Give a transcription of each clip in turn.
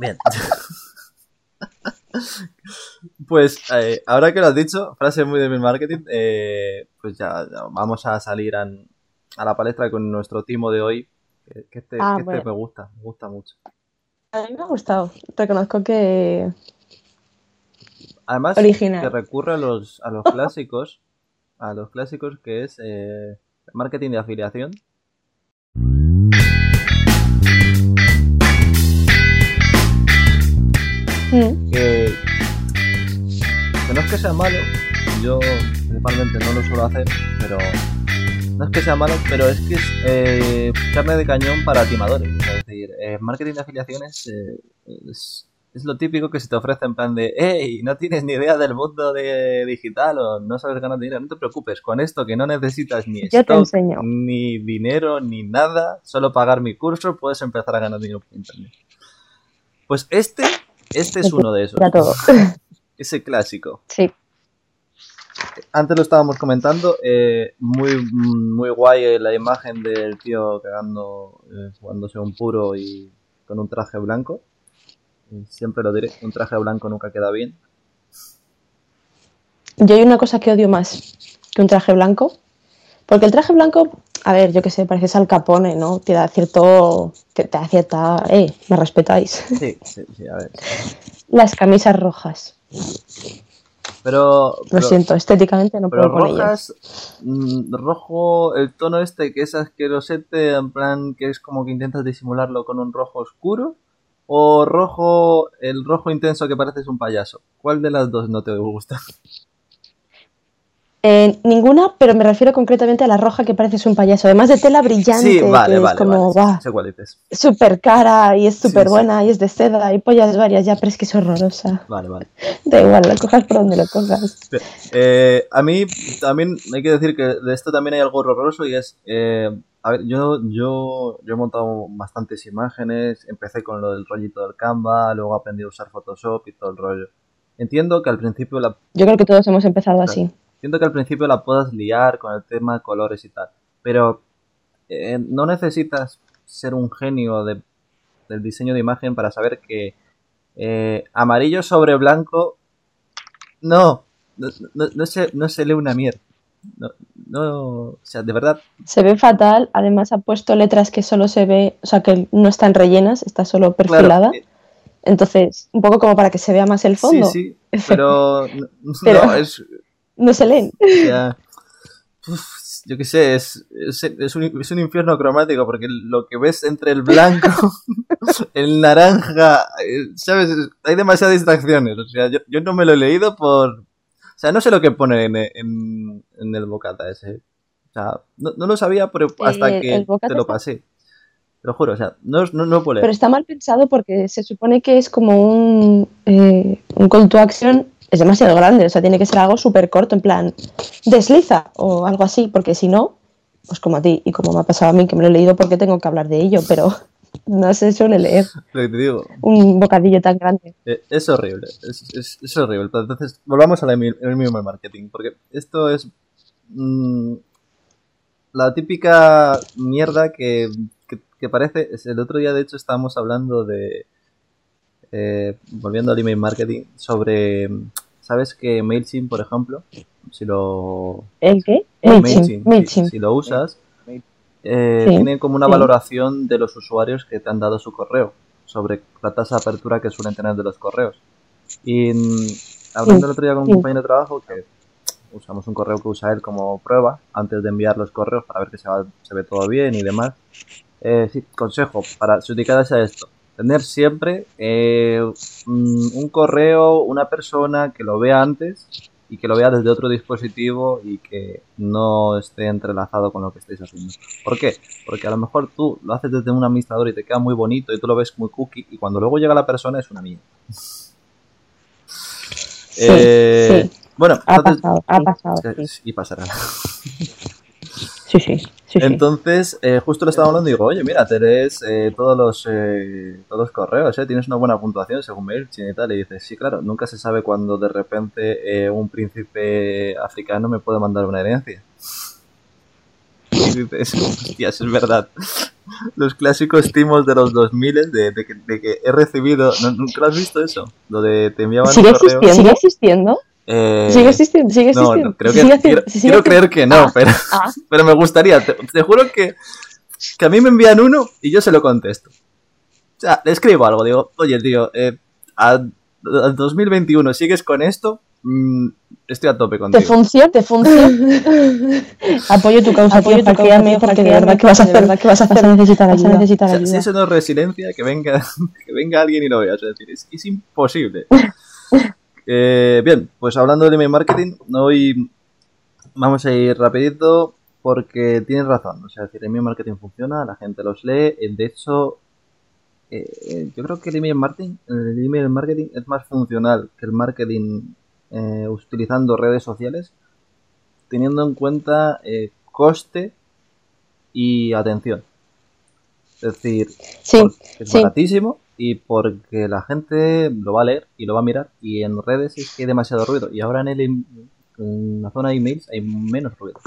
Bien. Pues eh, ahora que lo has dicho, frase muy de mi marketing, eh, pues ya, ya vamos a salir an- a, la palestra con nuestro timo de hoy. Que, que este, Ah, que este me gusta, me gusta mucho. A mí me ha gustado. Reconozco que Además, Original. que recurre a los, a los clásicos, a los clásicos que es eh, marketing de afiliación. Mm, que, que no es que sea malo, yo principalmente no lo suelo hacer, pero no es que sea malo, pero es que es eh, carne de cañón para timadores. Es decir, eh, marketing de afiliaciones eh, es, es lo típico que se te ofrece en plan de, hey, no tienes ni idea del mundo de digital o no sabes ganar dinero, no te preocupes, con esto que no necesitas ni Yo stock, ni dinero, ni nada, solo pagar mi curso, puedes empezar a ganar dinero por internet. Pues este, este es uno de esos. ya todo. Ese clásico. Sí. Antes lo estábamos comentando, eh, muy, muy guay eh, la imagen del tío cagando, eh, jugándose un puro y con un traje blanco. Y siempre lo diré, un traje blanco nunca queda bien. Yo hay una cosa que odio más que un traje blanco. Porque el traje blanco, a ver, yo qué sé, pareces al capone, ¿no? Te da cierto. Te, te da cierta. ¡Eh! ¿Me respetáis? Sí, sí, sí, a ver. Las camisas rojas. Pero, Lo siento, estéticamente no pero puedo con ellas. rojas, mm, rojo, el tono este que es asquerosete, en plan que es como que intentas disimularlo con un rojo oscuro. O rojo, el rojo intenso que pareces un payaso. ¿Cuál de las dos no te gusta? Eh, ninguna, pero me refiero concretamente a la roja que pareces un payaso. Además de tela brillante, Sí, vale, que vale, es como, vale. va, dices. súper cara y es súper sí. buena y es de seda y pollas varias ya, pero es que es horrorosa. Vale, vale. Da igual, la cojas por donde lo cojas. Eh, a mí también hay que decir que de esto también hay algo horroroso y es, eh, a ver, yo, yo, yo he montado bastantes imágenes, empecé con lo del rollito del Canva, luego aprendí a usar Photoshop y todo el rollo. Entiendo que al principio la, Yo creo que todos hemos empezado así. Entiendo que al principio la puedas liar con el tema de colores y tal, pero eh, no necesitas ser un genio de- del diseño de imagen para saber que eh, amarillo sobre blanco no, no, no, no se, no se lee una mierda. No, no, o sea, de verdad, Se ve fatal, además ha puesto letras que solo se ve, o sea, que no están rellenas, está solo perfilada. claro, eh, Entonces, un poco como para que se vea más el fondo. sí, sí, Pero- no, es, No se leen. o sea, uf, yo qué sé, es, es, es un, es un infierno cromático porque lo que ves entre el blanco, el naranja, eh, ¿sabes? Hay demasiadas distracciones, o sea, yo, yo no me lo he leído por... O sea, no sé lo que pone en, en, en el bocata ese. O sea, no, no lo sabía pero hasta que te lo está- pasé. Te lo juro, o sea, no, no, no puedo leer. Pero está mal pensado porque se supone que es como un, eh, un call to action, es demasiado grande, o sea, tiene que ser algo súper corto, en plan, desliza o algo así, porque si no, pues como a ti y como me ha pasado a mí, que me lo he leído porque tengo que hablar de ello, pero no se suele leer Lo que te digo, un bocadillo tan grande. Eh, Es horrible, es, es- es horrible. Pero Entonces, volvamos al mismo marketing, porque esto es mm, la típica mierda que, que, que parece. El otro día, de hecho, estábamos hablando de. Eh, volviendo al email marketing, sobre. ¿Sabes que MailChimp, por ejemplo, si lo. ¿El qué? MailChimp, MailChimp. si- MailChimp. Si, lo usas, eh, Sí, tiene como una sí. valoración de los usuarios que te han dado su correo, sobre la tasa de apertura que suelen tener de los correos. Y mm, hablando el otro día con un sí. compañero de trabajo, que usamos un correo que usa él como prueba antes de enviar los correos para ver que se, va- se ve todo bien y demás. Eh, sí, consejo para si dedicas a esto, tener siempre eh, mm, un correo, una persona que lo vea antes y que lo vea desde otro dispositivo y que no esté entrelazado con lo que estáis haciendo. ¿Por qué? Porque a lo mejor tú lo haces desde un administrador y te queda muy bonito y tú lo ves muy cookie y cuando luego llega la persona es una mierda. Sí, Eh, sí. Bueno, Ha entonces- pasado, ha pasado. eh, Sí, y pasará. sí, sí. Entonces, eh, justo le estaba hablando y digo, oye, mira, te lees eh, todos, los, eh, todos los correos, ¿eh? tienes una buena puntuación según MailChimp y tal. Y dices, sí, claro, nunca se sabe cuándo de repente eh, un príncipe africano me puede mandar una herencia. y dices, hostias, es verdad. Los clásicos timos de los 2000 de, de, que, de que he recibido. ¿no- ¿Nunca lo has visto eso? Lo de te enviaban ¿Sigue un correo. existiendo? ¿Sigue existiendo? Eh, ¿Sigue existiendo? ¿Sigue no, existiendo? no, creo que ¿Sigue quiero, sigue quiero creer que no, Ah, pero, ah. pero me gustaría. Te, te juro que, que a mí me envían uno y yo se lo contesto. O sea, le escribo algo, digo, oye, tío, eh, a, al 2021 sigues con esto, Mm, estoy a tope ¿Te contigo. funciona? ¿Te funciona? Apoyo tu causa, Apoyo tío, tu causa, porque de hackeame, verdad que vas a porque de hacer, verdad que vas a vas a hacer- necesitar ayuda. necesitar O sea, ayuda. si eso no es resiliencia, que venga, que venga alguien y lo vea. Es decir, es, es imposible. Eh, bien, pues hablando del email marketing, hoy vamos a ir rapidito porque tienes razón. O sea, decir, el email marketing funciona, la gente los lee. eh, De hecho, eh, yo creo que el email marketing, el email marketing es más funcional que el marketing eh, utilizando redes sociales, teniendo en cuenta eh, coste y atención. Es decir, Sí, porque es sí. baratísimo y porque la gente lo va a leer y lo va a mirar y en redes es que hay demasiado ruido y ahora en, el, em- en la zona de emails hay menos ruido.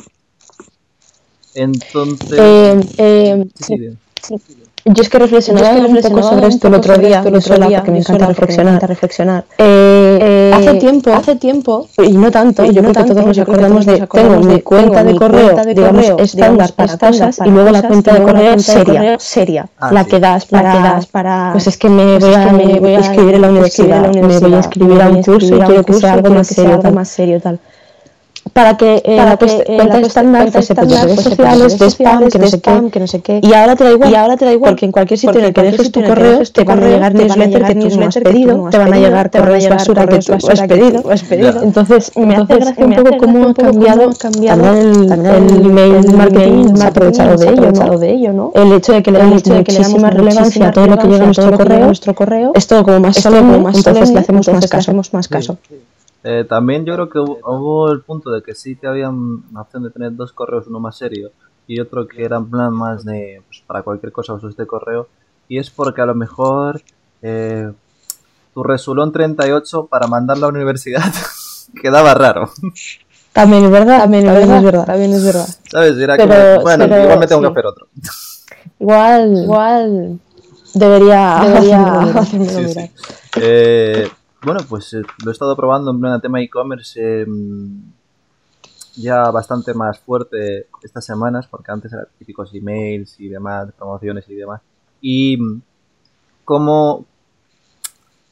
Entonces... Eh, eh, sí, sí, sí. Yo es que reflexionaba, es que un poco sobre esto el otro día, el otro sola, día, porque me encanta me reflexionar. Eh, Eh, hace tiempo, hace tiempo, y no tanto, y yo no creo que tanto, que acordamos todos de nos tengo acordamos mi de, cuenta tengo de mi correo, cuenta de digamos, correo, estándar digamos, para estándar cosas, para y luego la cosas, cuenta y de luego la correo cuenta de seria, correo seria. Ah, la sí. que das La para, que das para pues es que me pues voy a, inscribir en la universidad, me voy a inscribir a un curso y quiero que sea algo más serio, algo tal. Para que eh, Para que, eh, cuenta la estándar cuenta fuese pues, redes sociales, de spam, que no sé qué. que no sé qué. Y ahora te da igual. Y ahora te da igual. Porque en cualquier sitio en el que dejes tu correo, te van a llegar te van a newsletter llegar que tú no has pedido, te van a llegar correos basura que tú has pedido. Entonces, me hace gracia un poco cómo ha cambiado el, email marketing se ha aprovechado de se ello, ¿no? El hecho de que le damos muchísima relevancia a todo lo que llega a nuestro correo es todo como más más entonces le hacemos más caso. Eh, también yo creo que hubo, hubo el punto de que sí que había una opción de tener dos correos, uno más serio y otro que era en plan más de pues, para cualquier cosa uso este correo y es porque a lo mejor eh, tu resulón 38 para mandarlo a la universidad quedaba raro, También es verdad, también, También es verdad. También es verdad. ¿sabes? Era Pero- como, bueno, pero igual me tengo que hacer otro. Igual, Igual debería, debería Sí, sí. Eh, bueno, pues eh, lo he estado probando en plan tema e-commerce eh, ya bastante más fuerte estas semanas, porque antes eran típicos emails y demás, promociones y demás. Y mm, cómo,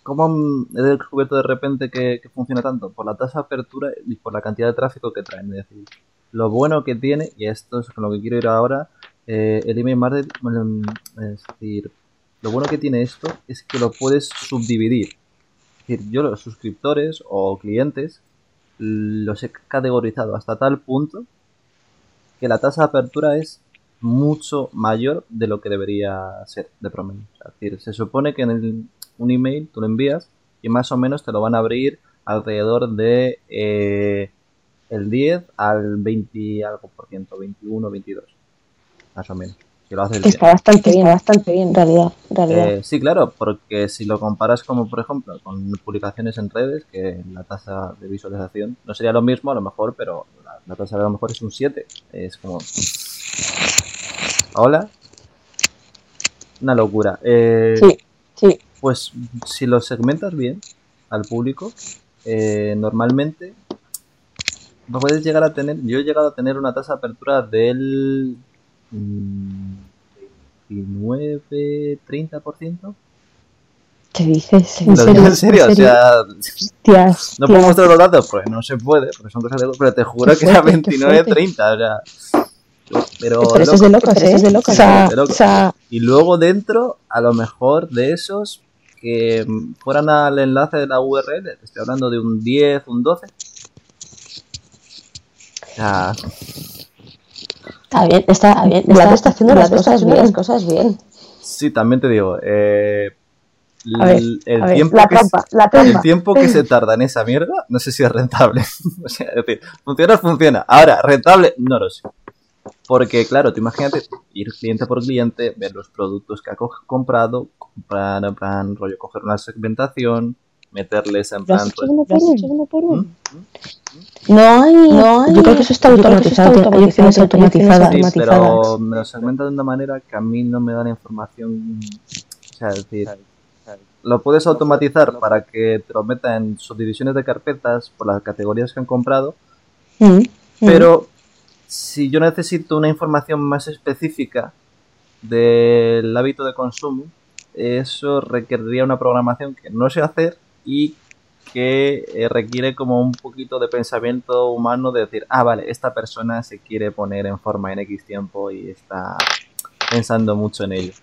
cómo mm, he descubierto de repente que, que funciona tanto por la tasa de apertura y por la cantidad de tráfico que traen. Es decir, lo bueno que tiene, y esto es con lo que quiero ir ahora, eh, el email marketing, mm, es decir, lo bueno que tiene esto es que lo puedes subdividir. Decir, yo los suscriptores o clientes los he categorizado hasta tal punto que la tasa de apertura es mucho mayor de lo que debería ser de promedio. Es decir, se supone que en el- un email tú lo envías y más o menos te lo van a abrir alrededor de eh, el 10 al 20 y algo por ciento, 21, 22, más o menos. Si lo haces que bien. está bastante bien, bastante bien en realidad. Eh, sí, claro, porque si lo comparas como, por ejemplo, con publicaciones en redes, que la tasa de visualización no sería lo mismo a lo mejor, pero la, la tasa de a lo mejor es un 7. Es como... Hola. Una locura. Eh, Sí, sí. Pues si lo segmentas bien al público, eh, normalmente puedes llegar a tener, yo he llegado a tener una tasa de apertura del mm, 29, 30%. ¿Qué dices? ¿En serio? digo en serio, o sea, Hostias, no puedo mostrar los datos porque no se puede, porque son cosas de pero te juro que era fuerte, qué 29, fuerte. 30, o sea, pero, Pero eso es de loco. locos, ¿eh? es de locos, o sea. De locos. o sea, Y luego dentro, a lo mejor de esos que fueran al enlace de la URL, te estoy hablando de un 10, un 12. O sea, está bien, está bien. Vlad Vlad está haciendo Vlad las está cosas haciendo bien. las cosas bien. sí, también te digo, eh, A ver, el, el A ver, tiempo la que trampa, la el trampa. tiempo que se tarda en esa mierda, no sé si es rentable. o sea, es decir, funciona, funciona. Ahora, rentable, no lo sé. Porque, claro, tú imagínate ir cliente por cliente, ver los productos que ha co- comprado, comprar plan rollo, coger una segmentación, meterles en ¿Lo has plan. hecho pues, por uno? ¿Mm? No hay, no hay. Yo creo que eso está automatizado. Hay opciones automatizadas. Sí, pero me lo segmenta de una manera que a mí no me da la información. O sea, es decir, lo puedes automatizar para que te lo meta en subdivisiones de carpetas por las categorías que han comprado. Mm, mm. Pero si yo necesito una información más específica del hábito de consumo, eso requeriría una programación que no sé hacer y que eh, requiere como un poquito de pensamiento humano de decir, ah, vale, esta persona se quiere poner en forma en X tiempo y está pensando mucho en ello.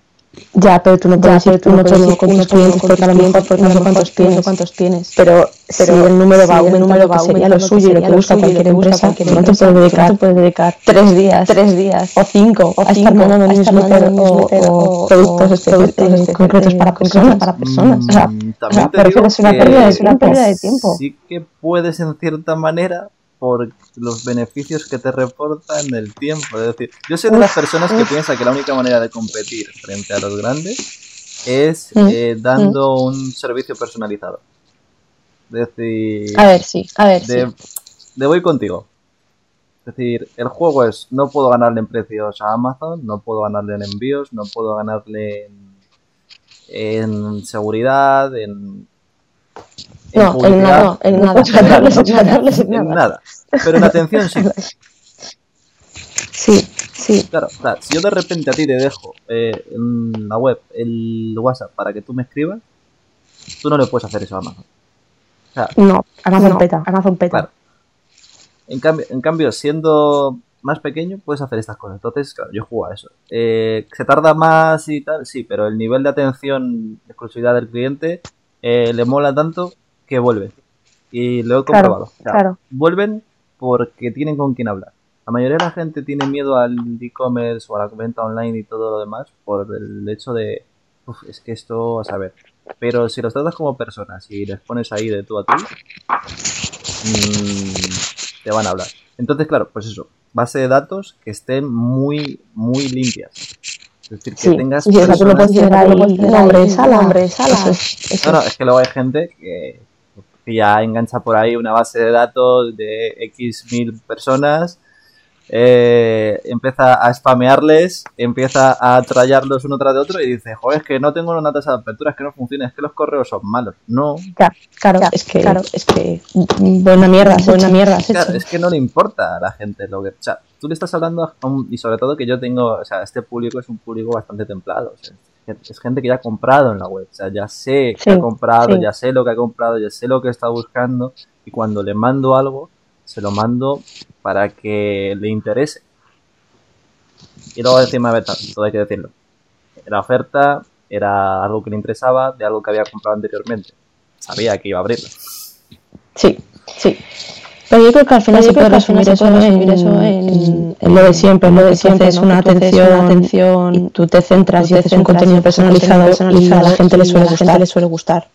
Ya, pero tú no puedes ir tú no puedes con tus clientes porque a lo mejor porque no sé cuántos tienes, cuántos tienes. Pero, pero si el número va, el número va sería lo suyo y lo que busca cualquier empresa, que no te puedes dedicar, puedes dedicar tres días, tres días o cinco o a estar mandando newsletter o, productos concretos para personas, para personas. O sea, pero es una pérdida de tiempo. Sí que puedes en cierta manera por los beneficios que te reportan el tiempo. Es decir, yo soy de las personas que piensa que la única manera de competir frente a los grandes es mm, eh, dando mm. un servicio personalizado. Es decir, a ver, sí, a ver, de, de voy contigo. Es decir, el juego es, no puedo ganarle en precios a Amazon, no puedo ganarle en envíos, no puedo ganarle en, en seguridad, en no, en nada, en nada. En nada. Pero en atención sí. Sí, sí. Claro, si yo de repente a ti te dejo eh, en la web el WhatsApp para que tú me escribas, tú no le puedes hacer eso a Amazon. no, Amazon no, peta, Amazon peta. Claro. En cambio, en cambio, siendo más pequeño, puedes hacer estas cosas. Entonces, claro, yo juego a eso. Eh, ¿Se tarda más y tal? Sí, pero el nivel de atención, exclusividad del cliente, eh, le mola tanto que vuelve. Y lo he comprobado. Claro, Vuelven porque tienen con quién hablar. La mayoría de la gente tiene miedo al e-commerce o a la venta online y todo lo demás por el hecho de, Uf, es que esto, a saber. Pero si los tratas como personas y les pones ahí de tú a tú, mmm, te van a hablar. Entonces, claro, pues eso, base de datos que estén muy, muy limpias. Es decir, que tengas. Sí, personas... tú lo puedes ahí, sala, nombre, sala. Eso es, eso. No, no, es que luego hay gente que ya engancha por ahí una base de datos de X mil personas, eh, empieza a spamearles, empieza a trallarlos uno tras de otro y dice, joder, es que no tengo una tasa de apertura, es que no funciona, es que los correos son malos. No. Claro, claro, es que, claro, es que buena mierda, buena mierda. Claro, es que no le importa a la gente lo que... O sea, tú le estás hablando, a un, y sobre todo que yo tengo, o sea, este público es un público bastante templado. O sea, es gente que ya ha comprado en la web, o sea, ya sé que ha comprado, ya sé lo que ha comprado, ya sé lo que está buscando y cuando le mando algo, se lo mando para que le interese. Y luego encima, a todo hay que decirlo. La oferta era algo que le interesaba de algo que había comprado anteriormente. Sabía que iba a abrirlo. Sí, sí. Pero yo creo que al final se puede resumir eso, en, lo de siempre, lo de siempre es una atención, atención y tú te centras y haces un contenido personalizado, y a la gente le suele gustar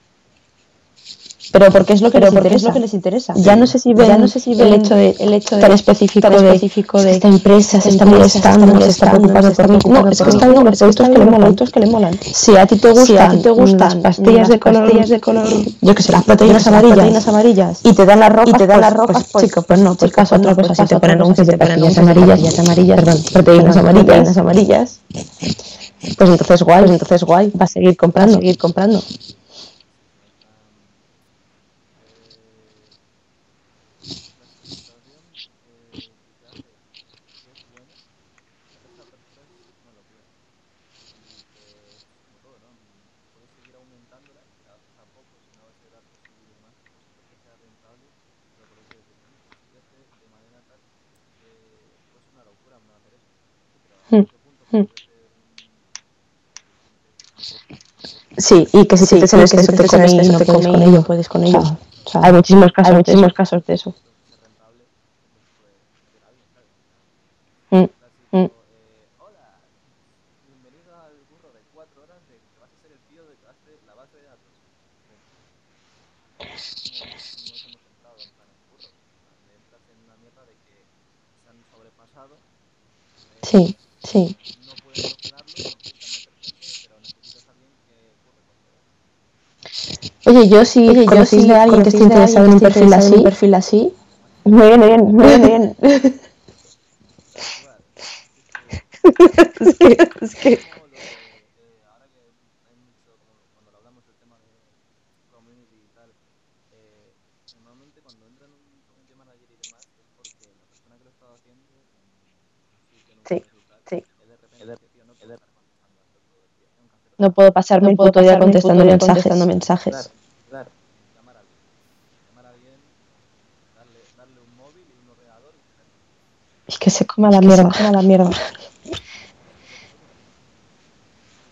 pero porque es lo que, les, interesa. Es lo que les interesa. Ya no sé si ven, no sé si ven el hecho de, el hecho de tan específico, tan específico de, esta empresa se está molestando, se está preocupando por mí. No, es que está viendo los productos que le molan, que le molan. Si a ti te gustan, si a ti te gustan las pastillas de color, pastillas de color, yo que sé, las proteínas amarillas, proteínas amarillas, y te dan las rojas, y te dan las rojas, pues, pues, chico, pues no, pues caso otra cosa, si te ponen anuncios de pastillas amarillas, amarillas, perdón, proteínas amarillas, amarillas, pues entonces guay, pues entonces guay, va a seguir comprando, seguir comprando. Sí, y que si te que eso te come y no puedes con ello, puedes con ello. O sea, hay muchísimos casos, hay muchísimos casos de eso. Sí, sí. Oye, yo sí, Oye, yo sí a alguien que esté interesado en un perfil así, perfil así viene bien, me viene bien. es que, es que... Tema normalmente cuando entran un community manager y demás es porque la persona que lo estaba haciendo en un sitio, en un Sí, sí. no puedo hacer No puedo pasarme el puto día pasarme el contestando puto mensajes. contestando mensajes. Es que se coma la mierda, coma la mierda.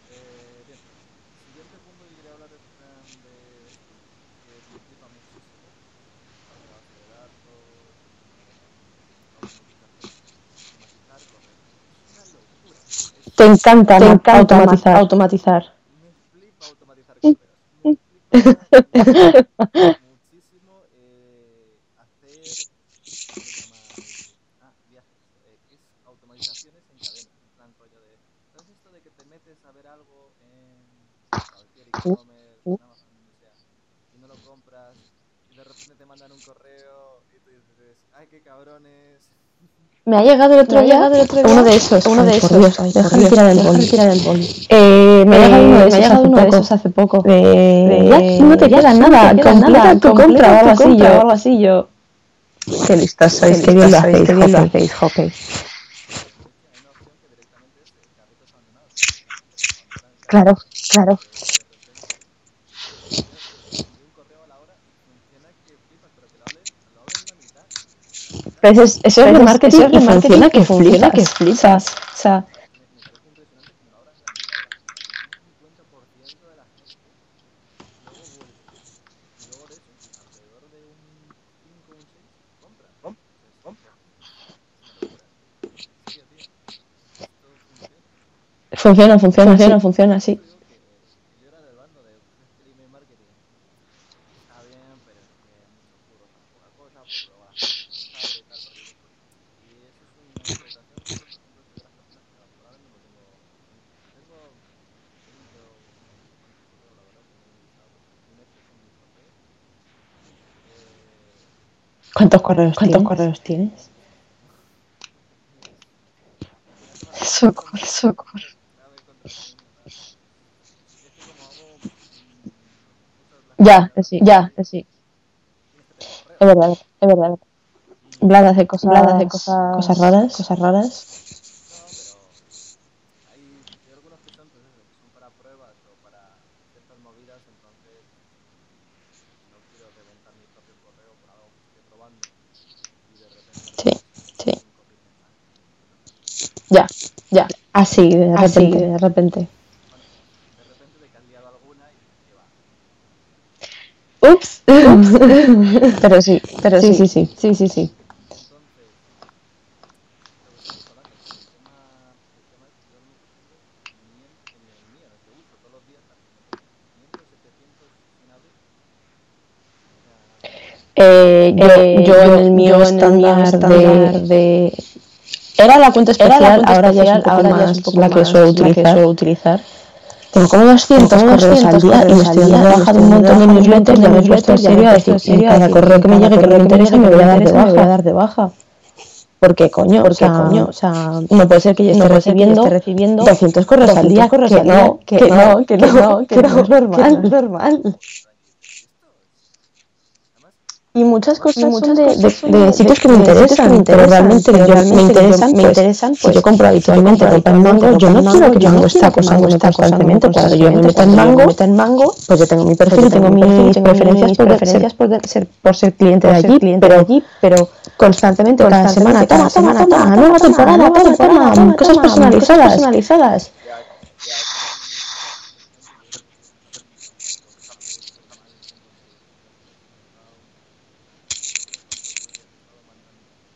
Eh, bien. Siguiente punto que quería hablar es em, de esto, que me flipa muchísimo. Parte de base de datos, eh, automatización. Automatizar correos. Es una locura. Es- Te encanta, me te flipa encanta automatizar. automatizar. Me flipa automatizar correos. Me flipa muchísimo eh, hacer. ¿Cómo se llama esto? Ah, viajes. Eh, que es automatizaciones en cadena. En plan rollo de. ¿Sabes esto de que te metes a ver algo en cualquier e-commerce, en Amazon, donde sea, y no lo compras, y de repente te mandan un correo y tú dices, ¡ay, qué cabrones! Me ha llegado el otro día llegado el otro día uno de esos. uno de esos. Tirar el boli. Eh, me ha llegado uno de esos hace uno de poco. esos hace poco. De, De, ya no te queda te nada, completa nada, tu completa compra tu compra o algo así yo. Qué listos sois, Qué qué bien lo hacéis, qué bien lo jope. hacéis, jope. Hay una opción que directamente es eh, carritos abandonados, que directamente te abandonan el Claro, carrito claro. eh, de repente. Y yo eh, envío un correo a la hora y funciona que flipas, pero que lo abren, lo abren la mitad. La mitad. Pero eso es, eso es marketing, eso es y funciona que funciona que flipas. O sea, O sea, me, me parece impresionante que me lo abran la mitad de la gente. Un 50% de la gente luego vuelve. Y luego de esos, alrededor de un 5 o un 6 compran. Dices, joder, es una locura. En serio, tío. Esto funciona. funciona, funciona, Funciona, sí. funciona, sí. Por eso digo que, que yo era del bando de, pues es que el email marketing está bien, pero es que mucho curro para poca cosa, porque luego la gente no lo sabe y tal, porque dices, y eso es una interpretación que yo, por ejemplo, soy de las personas que ahora mismo tengo, tengo 20 o no sé cuántos correos, la verdad, tengo un listado. Un Excel con mis correos. Eh, ¿Cuántos correos ¿Cuántos tienes? correos tienes? Socorro, socorro. Ya, sí. ya, sí. Es verdad, Es verdad. Y Vlad hace cosas, Vlad hace cosas, cosas raras. cosas raras. No, pero hay, hay algunos que son, pues eso, que son para pruebas o para ciertas movidas, entonces mm, no quiero reventar mi propio correo por algo que esté probando y de repente Sí, recibes sí. 5.000 mensajes y cosas así. Ya, ya. Así, de Así, repente. de repente. Bueno, de repente de que has liado alguna y dices, ¿qué va? Ups. Pero sí, Pero sí, sí, sí, sí. sí, sí, sí. Entonces, lo que estamos hablando, el tema, el tema es que yo a lo mejor tengo 500, en el mío, en el que uso todos los días, a lo mejor tengo 500, 700 sin abrir. O sea, Eh, yo, eh, yo en el mío yo en el mío estándar estándar de... de... Era la cuenta especial, la cuenta ahora ya es un especial, poco ahora ya más es un poco la que más suelo la que utilizar. suelo utilizar. Tengo como 200 Tengo correos al 200 día y me estoy dando baja me de un montón de newsletters, de me newsletters, me serio a decir, en serio en a cada correo que me llegue que no correo me que me interesa me que voy no a me dar de interesa me voy a baja. dar de baja. Porque coño, o sea, coño, o sea, no puede ser que yo esté que recibiendo esté recibiendo 200 correos al 200 día, que no, que no, que no, que que no es normal. Y muchas cosas son muchas de, cosas de- de de, sitios que me que interesan, me pero realmente pero me interesan, me pues, interesan, si yo pues, compro yo habitualmente compro ropa en mango, habitualmente yo ropa no en quiero mango, que yo mango no esté quiero que acosando mango esté constantemente. Cuando yo me meta en mango, meta en mango, pues yo tengo mi pues perfil y tengo y mis preferencias por, ser, por, ser- cliente de allí, cliente de pero allí, pero constantemente, cada semana, cada cada semana, toma, nueva temporada, toma, temporada, cosas personalizadas. personalizadas. Ya, ya también es interesante yo creo que saber cuándo saber cuándo es el momento de cambiar, porque me ha pasado yo creo que los últimos días he estado mandando casi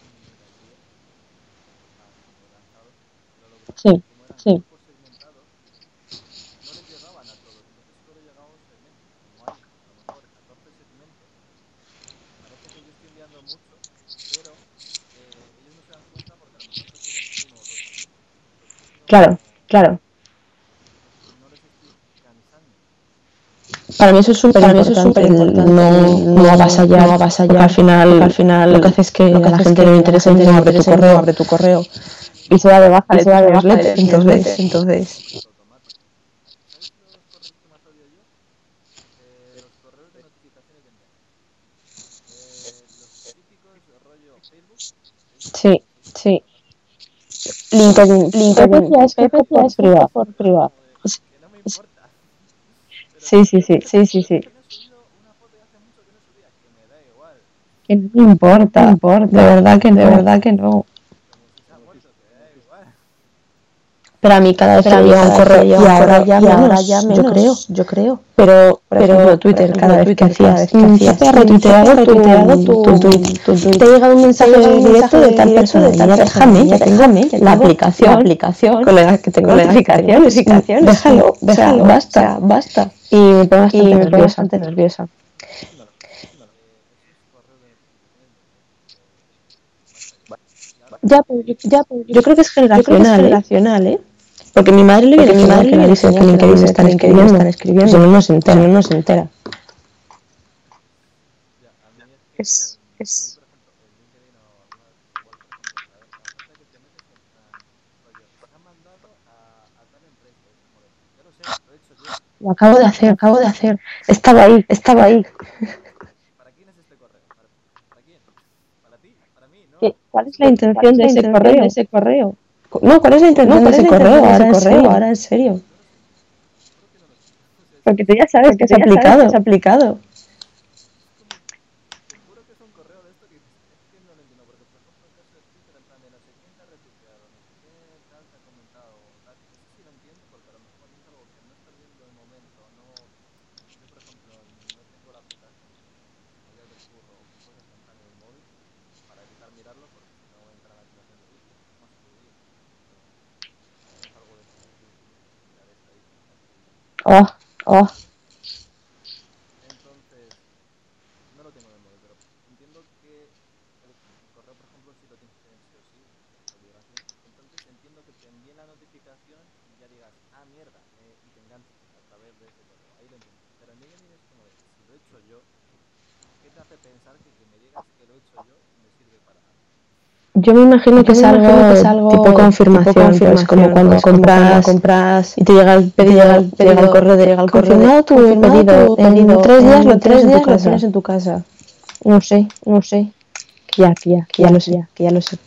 un email al día a gente lanzados, pero lo que pasa es Sí, que como eran sí. grupos segmentados, no les llegaban a todos, entonces solo les llegaba a un segmento. Y como hay a lo mejor 14 segmentos, parece que yo estoy enviando mucho, pero eh, ellos no se dan cuenta porque a lo mejor reciben uno o dos al día. Entonces Claro, no, claro. Para mí eso es súper importante, no, no avasallar, no avasallar. al final, al final lo que hace es que a la gente le interesa no abre tu correo, abre tu correo y se da de baja, se da de baja, entonces, entonces Sí, sí. LinkedIn, LinkedIn, es que por privado, por privado. Sí, sí, sí, sí, sí, sí. Que no me importa, importa, de verdad que, de verdad que no. Pero a mí cada vez llega un correo y ahora ya menos, yo creo, yo creo. Pero, por ejemplo, Twitter, cada vez que hacías, te ha retuiteado tu tweet, te llega un mensaje directo de tal persona, ya déjame, ya déjame, la aplicación, la aplicación, colegas que tengo la aplicación, déjalo, déjalo, basta, basta. Y me pongo bastante nerviosa. Ya, ya, yo creo que es generacional, ¿eh? Porque mi madre le viene mi madre que le dice que LinkedIn están escribiendo, están escribiendo. Pues no se entera, no se entera. Es, es... Lo acabo de hacer, acabo de hacer. Estaba ahí, estaba ahí. ¿Para quién es este correo? ¿Para quién? ¿Para ti? ¿Para mí? ¿no? ¿Cuál es la intención de ese correo? ese correo? No, ¿cuál es la intención no, de ese correo? Ahora, en serio, ahora en serio. Porque tú ya sabes que es aplicado. es aplicado. Oh, oh. Entonces, no lo tengo de móvil, pero entiendo que el correo, por ejemplo, si lo tienes que sí o sí, obligación. Entonces, entiendo que te envíen la notificación y ya digas, ah, mierda, eh, y te enganches a través de ese correo. Ahí lo entiendo. Pero en LinkedIn es como de, si lo he hecho yo, ¿qué te hace pensar que que me digas que lo he hecho yo me sirve para yo me imagino que, es algo, que es algo tipo confirmación, tipo confirmación pues, como cuando pues, compras, compras y te llega el pedido, llega el, te llega el correo de llega el confirmado tu pedido, en tres días lo tienes, en tu, casa. No sé, no sé. Que ya, que ya, que ya, ya lo sé, ya, que ya lo sé.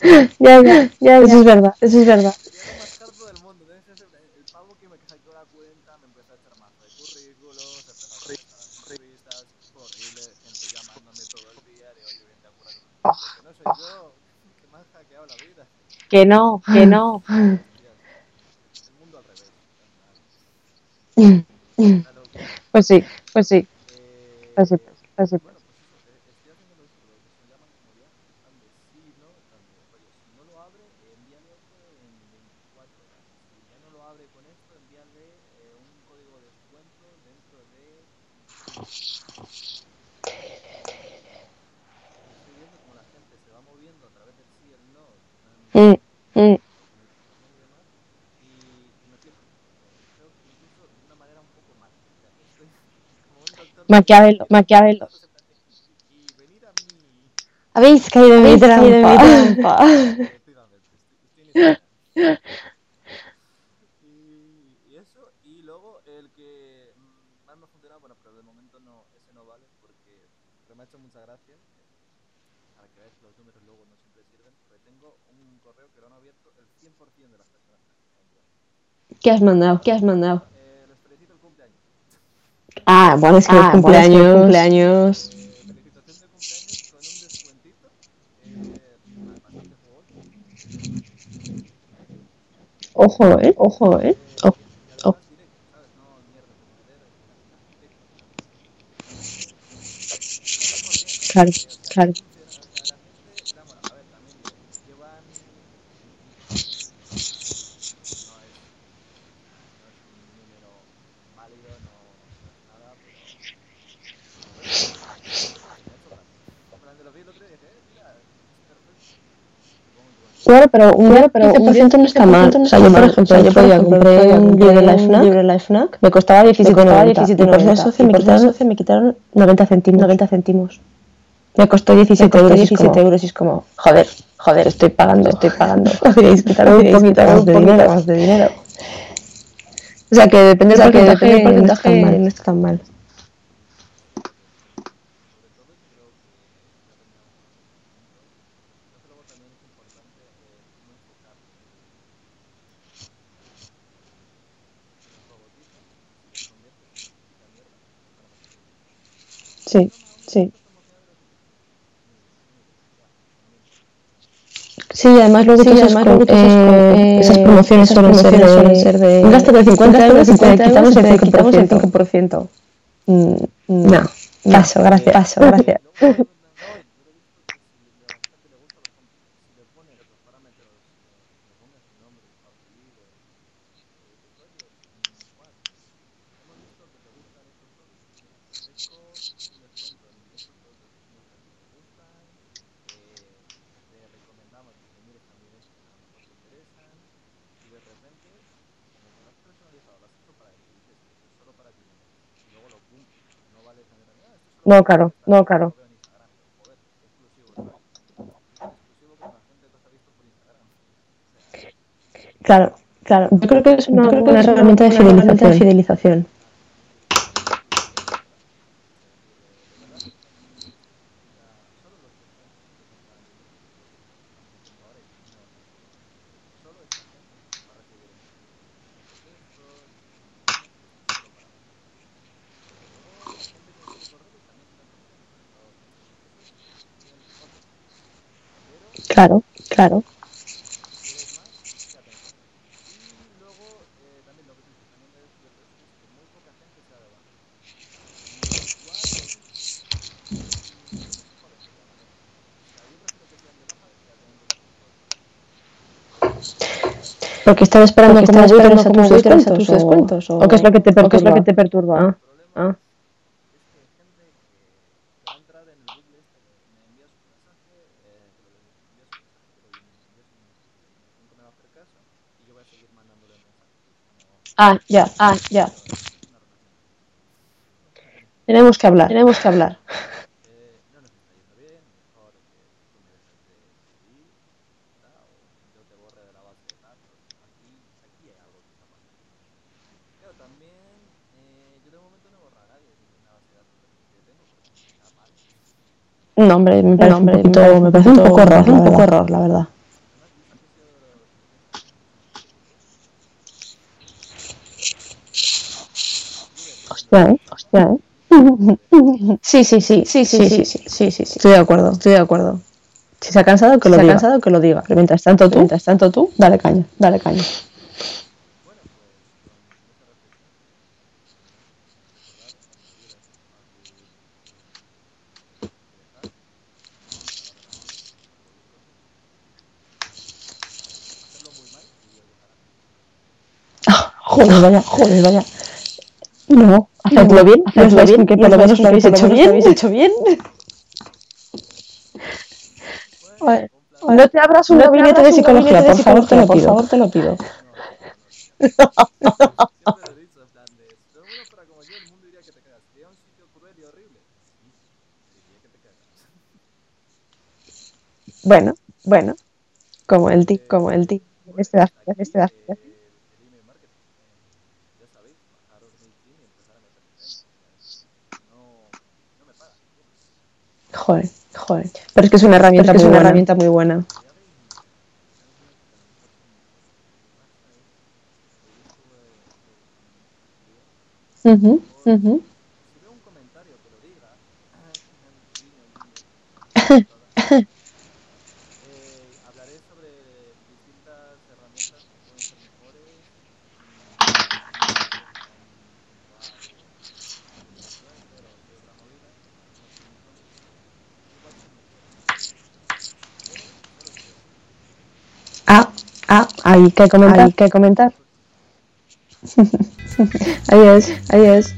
ya, ya, ya, eso es verdad, eso es verdad. Que no, que no. Pues sí, pues sí. Pues sí, pues sí. Maquiavelo, Maquiavelo. Habéis caído en mi trampa. y eso, y luego el que más me ha funcionado, bueno, pero de momento no, ese no vale porque me ha hecho mucha gracia para que veáis que los números luego no siempre sirven, porque tengo un correo que lo han abierto el 100% de las personas que han enviado. ¿Qué has mandado? ¿Qué has mandado? Eh, les felicito el cumpleaños. Ah, bueno, es que ah, cumpleaños. Bueno, es que cumpleaños. Felicitación de cumpleaños con un descuentito. Bastante jugoso. Ojo, eh, ojo, eh. eh oh, oh. Claro, claro. Claro, pero un claro, pero un 15% no está mal. O sea, yo, por ejemplo, yo podía comprar un libro de la FNAC, me costaba 17,90 y por ser socio me quitaron, me quitaron 90 céntimos. 90 céntimos. Me costó 17 euros, 17 euros y es como, joder, joder, estoy pagando, estoy pagando. Podríais un poquito. Más de dinero. O sea, que depende del porcentaje, no está tan mal. Sí, sí. Además luego, sí, además, luego eh, esas promociones, esas suelen, promociones ser de, ser de un gasto de 50 euros y te quitamos el 5%. Mm, no, paso, gracias, paso, gracias. No, claro, no, claro. Claro, claro. Yo creo que es una, creo que una, es herramienta, de herramienta de fidelización. Claro, claro. Porque están esperando que están esperando a tus descuentos, a tus descuentos o, o, qué es lo que te perturba. ¿Qué es lo que te perturba? Ah, ah. Ah, ya, ah, ya. Tenemos que hablar, tenemos que hablar. No, hombre, me parece, un, poquito, me parece un poco error, un poco error, la verdad. Hostia, Sí, sí, sí, sí, sí, sí, sí, sí, Estoy de acuerdo, estoy de acuerdo. Si se ha cansado, que lo diga. cansado, que lo diga. Mientras tanto tú, mientras tanto tú, dale caña, dale caña. Ah, joder, vaya, joder, vaya. No, hacedlo bien, hacedlo bien, que por lo menos lo habéis hecho bien. habéis hecho bien. No te abras un gabinete de psicología, por favor, te lo pido. Por favor, te lo pido. Bueno, bueno, como el ti, como el ti. Este da, este da. Joder, joder. Pero es que es una herramienta, es, es una buena. herramienta muy buena. Uh -huh, uh -huh. Ah, ah, hay que comentar. Hay que comentar. adiós, adiós.